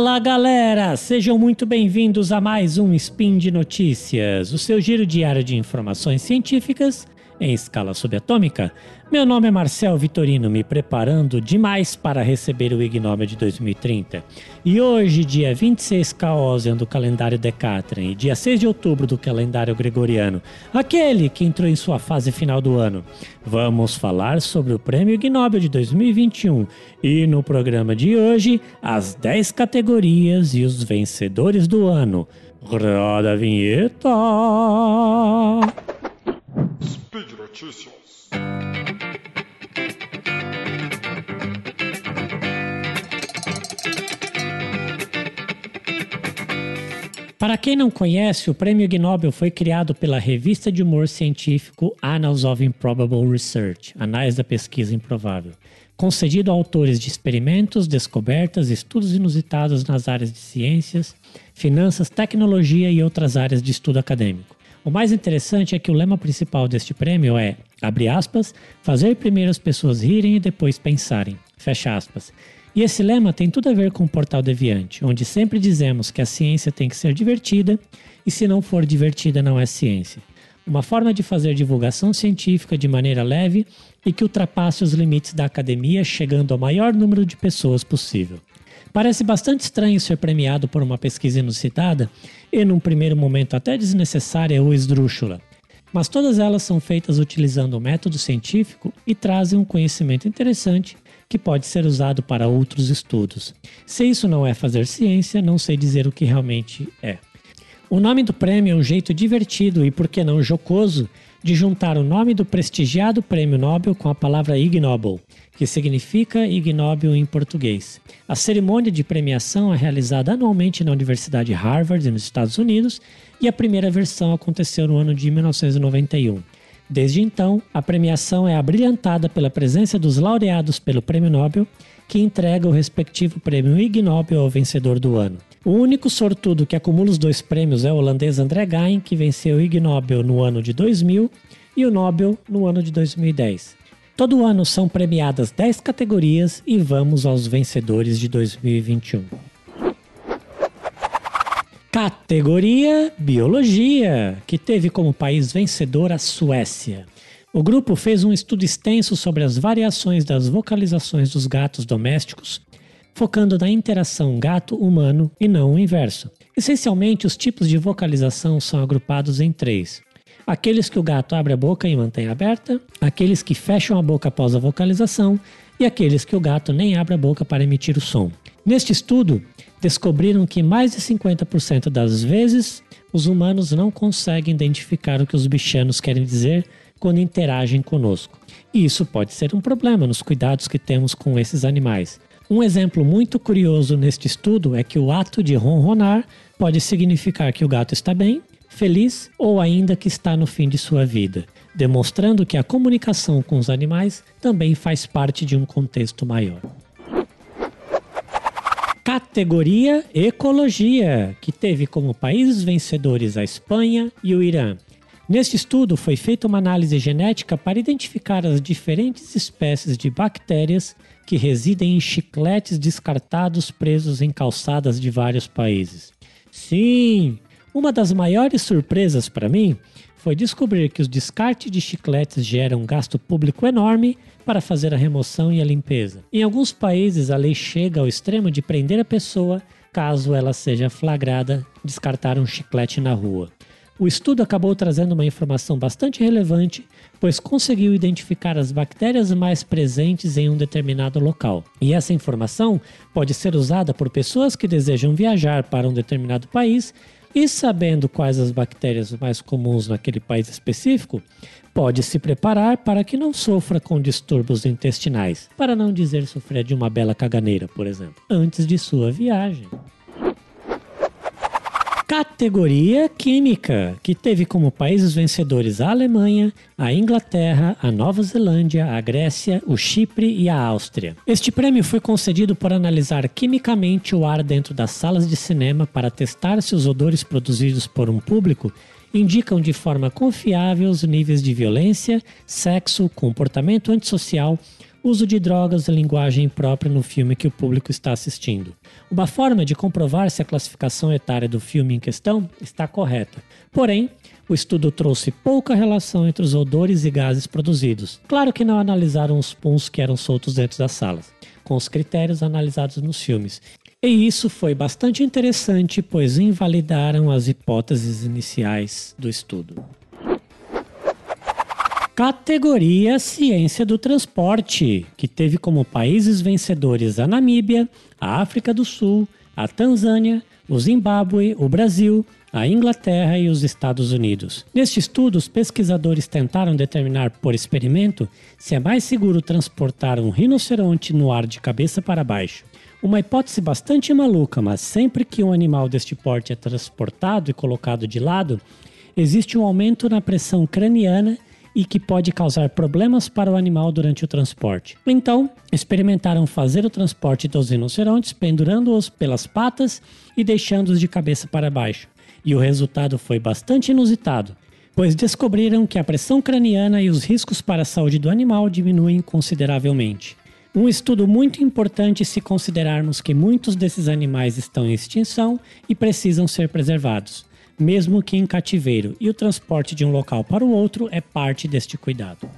Fala galera, sejam muito bem-vindos a mais um Spin de Notícias, o seu giro diário de informações científicas em escala subatômica. Meu nome é Marcel Vitorino, me preparando demais para receber o Ig Nobel de 2030. E hoje, dia 26 Caosian do calendário Decatran e dia 6 de outubro do calendário Gregoriano, aquele que entrou em sua fase final do ano, vamos falar sobre o Prêmio Ig Nobel de 2021 e no programa de hoje, as 10 categorias e os vencedores do ano. Roda a vinheta! Speed Notícias. Para quem não conhece, o Prêmio Nobel foi criado pela revista de humor científico Annals of Improbable Research, Anais da Pesquisa Improvável, concedido a autores de experimentos, descobertas, estudos inusitados nas áreas de ciências, finanças, tecnologia e outras áreas de estudo acadêmico. O mais interessante é que o lema principal deste prêmio é, abre aspas, fazer primeiro as pessoas rirem e depois pensarem, fecha aspas. E esse lema tem tudo a ver com o Portal Deviante, onde sempre dizemos que a ciência tem que ser divertida e se não for divertida não é ciência. Uma forma de fazer divulgação científica de maneira leve e que ultrapasse os limites da academia, chegando ao maior número de pessoas possível. Parece bastante estranho ser premiado por uma pesquisa inusitada e, num primeiro momento, até desnecessária ou esdrúxula. Mas todas elas são feitas utilizando o método científico e trazem um conhecimento interessante que pode ser usado para outros estudos. Se isso não é fazer ciência, não sei dizer o que realmente é. O nome do prêmio é um jeito divertido e, por que não, jocoso de juntar o nome do prestigiado prêmio Nobel com a palavra Ig Nobel, que significa Ig Nobel em português. A cerimônia de premiação é realizada anualmente na Universidade Harvard, nos Estados Unidos, e a primeira versão aconteceu no ano de 1991. Desde então, a premiação é abrilhantada pela presença dos laureados pelo Prêmio Nobel, que entrega o respectivo prêmio Ig Nobel ao vencedor do ano. O único sortudo que acumula os dois prêmios é o holandês André Gein, que venceu o Ig Nobel no ano de 2000 e o Nobel no ano de 2010. Todo ano são premiadas 10 categorias e vamos aos vencedores de 2021. Categoria Biologia, que teve como país vencedor a Suécia. O grupo fez um estudo extenso sobre as variações das vocalizações dos gatos domésticos, focando na interação gato-humano e não o inverso. Essencialmente, os tipos de vocalização são agrupados em três: aqueles que o gato abre a boca e mantém aberta, aqueles que fecham a boca após a vocalização e aqueles que o gato nem abre a boca para emitir o som. Neste estudo, descobriram que mais de 50% das vezes os humanos não conseguem identificar o que os bichanos querem dizer quando interagem conosco. E isso pode ser um problema nos cuidados que temos com esses animais. Um exemplo muito curioso neste estudo é que o ato de ronronar pode significar que o gato está bem, feliz ou ainda que está no fim de sua vida, demonstrando que a comunicação com os animais também faz parte de um contexto maior. Categoria Ecologia, que teve como países vencedores a Espanha e o Irã. Neste estudo foi feita uma análise genética para identificar as diferentes espécies de bactérias que residem em chicletes descartados presos em calçadas de vários países. Sim, uma das maiores surpresas para mim foi descobrir que os descartes de chicletes geram um gasto público enorme para fazer a remoção e a limpeza. Em alguns países, a lei chega ao extremo de prender a pessoa caso ela seja flagrada descartar um chiclete na rua. O estudo acabou trazendo uma informação bastante relevante, pois conseguiu identificar as bactérias mais presentes em um determinado local. E essa informação pode ser usada por pessoas que desejam viajar para um determinado país e sabendo quais as bactérias mais comuns naquele país específico, pode se preparar para que não sofra com distúrbios intestinais, para não dizer sofrer de uma bela caganeira, por exemplo, antes de sua viagem. Categoria Química, que teve como países vencedores a Alemanha, a Inglaterra, a Nova Zelândia, a Grécia, o Chipre e a Áustria. Este prêmio foi concedido por analisar quimicamente o ar dentro das salas de cinema para testar se os odores produzidos por um público indicam de forma confiável os níveis de violência, sexo, comportamento antissocial uso de drogas e linguagem própria no filme que o público está assistindo. Uma forma de comprovar se a classificação etária do filme em questão está correta. Porém, o estudo trouxe pouca relação entre os odores e gases produzidos. Claro que não analisaram os puns que eram soltos dentro das salas, com os critérios analisados nos filmes. E isso foi bastante interessante, pois invalidaram as hipóteses iniciais do estudo. Categoria Ciência do Transporte, que teve como países vencedores a Namíbia, a África do Sul, a Tanzânia, o Zimbábue, o Brasil, a Inglaterra e os Estados Unidos. Neste estudo, os pesquisadores tentaram determinar por experimento se é mais seguro transportar um rinoceronte no ar de cabeça para baixo. Uma hipótese bastante maluca, mas sempre que um animal deste porte é transportado e colocado de lado, existe um aumento na pressão craniana e que pode causar problemas para o animal durante o transporte. Então, experimentaram fazer o transporte dos rinocerontes pendurando-os pelas patas e deixando-os de cabeça para baixo. E o resultado foi bastante inusitado, pois descobriram que a pressão craniana e os riscos para a saúde do animal diminuem consideravelmente. Um estudo muito importante se considerarmos que muitos desses animais estão em extinção e precisam ser preservados mesmo que em cativeiro, e o transporte de um local para o outro é parte deste cuidado.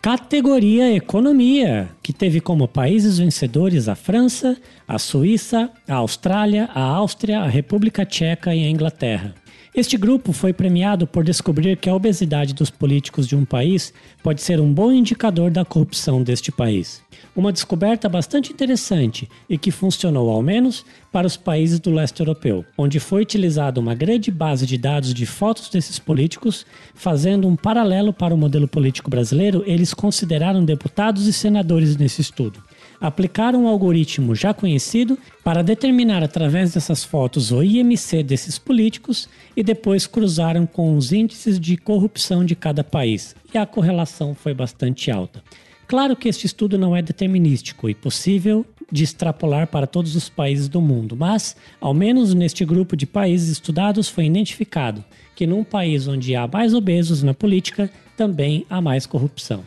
Categoria Economia, que teve como países vencedores a França, a Suíça, a Austrália, a Áustria, a República Tcheca e a Inglaterra. Este grupo foi premiado por descobrir que a obesidade dos políticos de um país pode ser um bom indicador da corrupção deste país. Uma descoberta bastante interessante e que funcionou ao menos para os países do leste europeu, onde foi utilizada uma grande base de dados de fotos desses políticos, fazendo um paralelo para o modelo político brasileiro, eles consideraram deputados e senadores nesse estudo aplicaram um algoritmo já conhecido para determinar através dessas fotos o IMC desses políticos e depois cruzaram com os índices de corrupção de cada país, e a correlação foi bastante alta. Claro que este estudo não é determinístico e possível de extrapolar para todos os países do mundo, mas, ao menos neste grupo de países estudados, foi identificado que num país onde há mais obesos na política, também há mais corrupção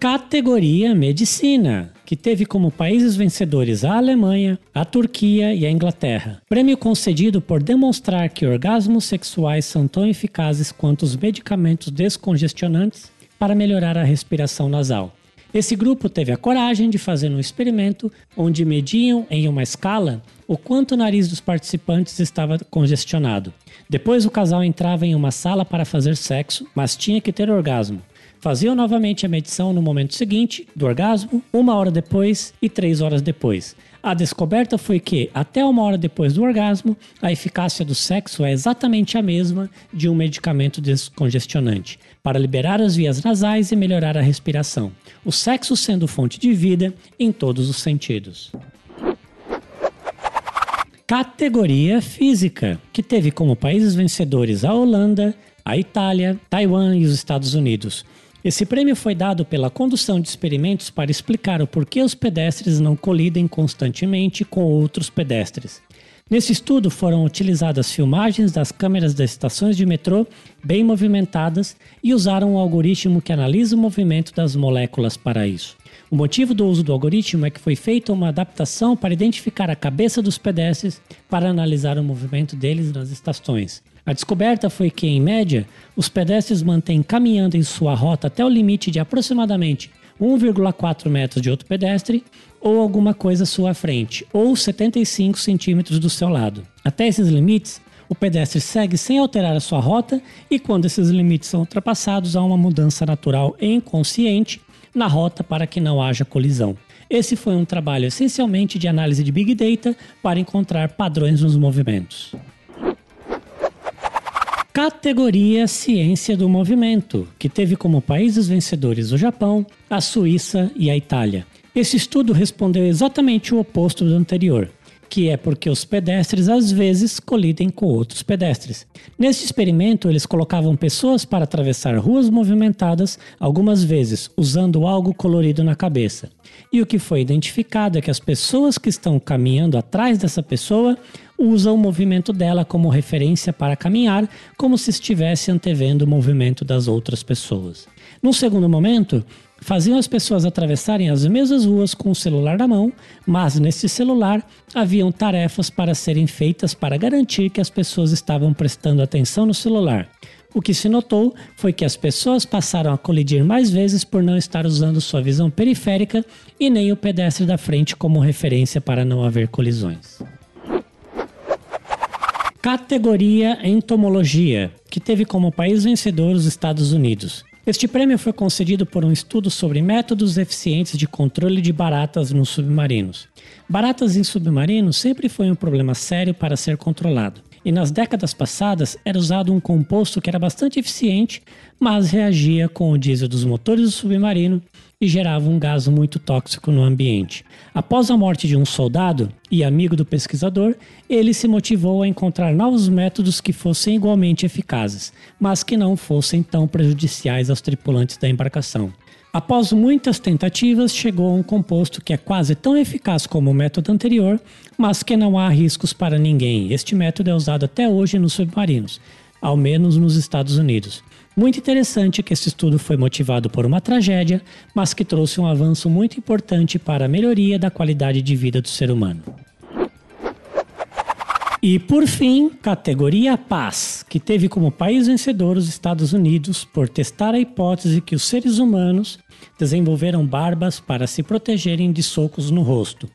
categoria Medicina, que teve como países vencedores a Alemanha, a Turquia e a Inglaterra. Prêmio concedido por demonstrar que orgasmos sexuais são tão eficazes quanto os medicamentos descongestionantes para melhorar a respiração nasal. Esse grupo teve a coragem de fazer um experimento onde mediam em uma escala o quanto o nariz dos participantes estava congestionado. Depois o casal entrava em uma sala para fazer sexo, mas tinha que ter orgasmo. Faziam novamente a medição no momento seguinte do orgasmo, uma hora depois e três horas depois. A descoberta foi que, até uma hora depois do orgasmo, a eficácia do sexo é exatamente a mesma de um medicamento descongestionante, para liberar as vias nasais e melhorar a respiração. O sexo sendo fonte de vida em todos os sentidos categoria física, que teve como países vencedores a Holanda, a Itália, Taiwan e os Estados Unidos. Esse prêmio foi dado pela condução de experimentos para explicar o porquê os pedestres não colidem constantemente com outros pedestres. Nesse estudo foram utilizadas filmagens das câmeras das estações de metrô bem movimentadas e usaram um algoritmo que analisa o movimento das moléculas para isso. O motivo do uso do algoritmo é que foi feita uma adaptação para identificar a cabeça dos pedestres para analisar o movimento deles nas estações. A descoberta foi que, em média, os pedestres mantêm caminhando em sua rota até o limite de aproximadamente 1,4 metros de outro pedestre ou alguma coisa à sua frente, ou 75 centímetros do seu lado. Até esses limites, o pedestre segue sem alterar a sua rota e quando esses limites são ultrapassados, há uma mudança natural e inconsciente na rota para que não haja colisão. Esse foi um trabalho essencialmente de análise de Big Data para encontrar padrões nos movimentos. Categoria Ciência do Movimento, que teve como países vencedores o Japão, a Suíça e a Itália. Esse estudo respondeu exatamente o oposto do anterior. Que é porque os pedestres às vezes colidem com outros pedestres. Neste experimento, eles colocavam pessoas para atravessar ruas movimentadas, algumas vezes usando algo colorido na cabeça. E o que foi identificado é que as pessoas que estão caminhando atrás dessa pessoa usam o movimento dela como referência para caminhar, como se estivesse antevendo o movimento das outras pessoas. Num segundo momento, faziam as pessoas atravessarem as mesmas ruas com o celular na mão, mas nesse celular haviam tarefas para serem feitas para garantir que as pessoas estavam prestando atenção no celular. O que se notou foi que as pessoas passaram a colidir mais vezes por não estar usando sua visão periférica e nem o pedestre da frente como referência para não haver colisões. Categoria Entomologia, que teve como país vencedor os Estados Unidos. Este prêmio foi concedido por um estudo sobre métodos eficientes de controle de baratas nos submarinos. Baratas em submarinos sempre foi um problema sério para ser controlado. E nas décadas passadas era usado um composto que era bastante eficiente, mas reagia com o diesel dos motores do submarino e gerava um gás muito tóxico no ambiente. Após a morte de um soldado e amigo do pesquisador, ele se motivou a encontrar novos métodos que fossem igualmente eficazes, mas que não fossem tão prejudiciais aos tripulantes da embarcação. Após muitas tentativas, chegou a um composto que é quase tão eficaz como o método anterior, mas que não há riscos para ninguém. Este método é usado até hoje nos submarinos, ao menos nos Estados Unidos. Muito interessante que esse estudo foi motivado por uma tragédia, mas que trouxe um avanço muito importante para a melhoria da qualidade de vida do ser humano. E por fim, categoria Paz, que teve como país vencedor os Estados Unidos por testar a hipótese que os seres humanos desenvolveram barbas para se protegerem de socos no rosto.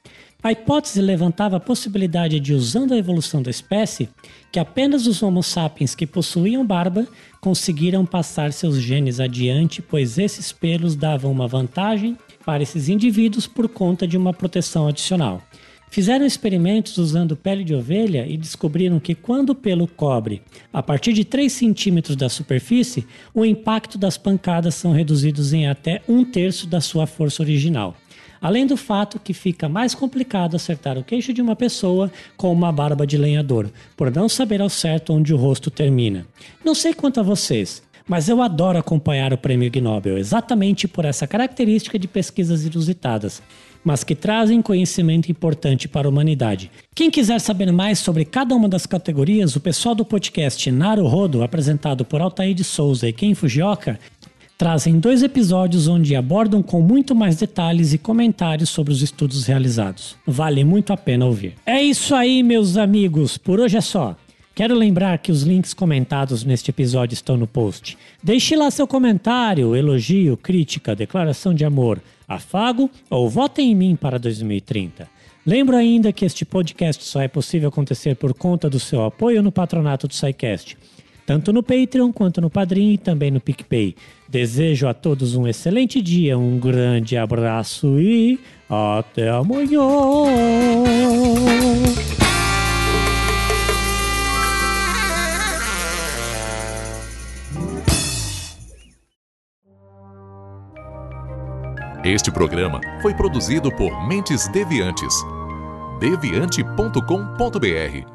A hipótese levantava a possibilidade de, usando a evolução da espécie, que apenas os Homo sapiens que possuíam barba conseguiram passar seus genes adiante, pois esses pelos davam uma vantagem para esses indivíduos por conta de uma proteção adicional. Fizeram experimentos usando pele de ovelha e descobriram que quando o pelo cobre a partir de 3 centímetros da superfície, o impacto das pancadas são reduzidos em até um terço da sua força original. Além do fato que fica mais complicado acertar o queixo de uma pessoa com uma barba de lenhador, por não saber ao certo onde o rosto termina. Não sei quanto a vocês, mas eu adoro acompanhar o Prêmio Nobel exatamente por essa característica de pesquisas inusitadas, mas que trazem conhecimento importante para a humanidade. Quem quiser saber mais sobre cada uma das categorias, o pessoal do podcast Naru Rodo, apresentado por Altair de Souza e Ken Fujioka, trazem dois episódios onde abordam com muito mais detalhes e comentários sobre os estudos realizados. Vale muito a pena ouvir. É isso aí, meus amigos. Por hoje é só. Quero lembrar que os links comentados neste episódio estão no post. Deixe lá seu comentário, elogio, crítica, declaração de amor, afago ou votem em mim para 2030. Lembro ainda que este podcast só é possível acontecer por conta do seu apoio no patronato do SciCast tanto no Patreon quanto no Padrim e também no PicPay. Desejo a todos um excelente dia, um grande abraço e até amanhã! Este programa foi produzido por Mentes Deviantes. deviante.com.br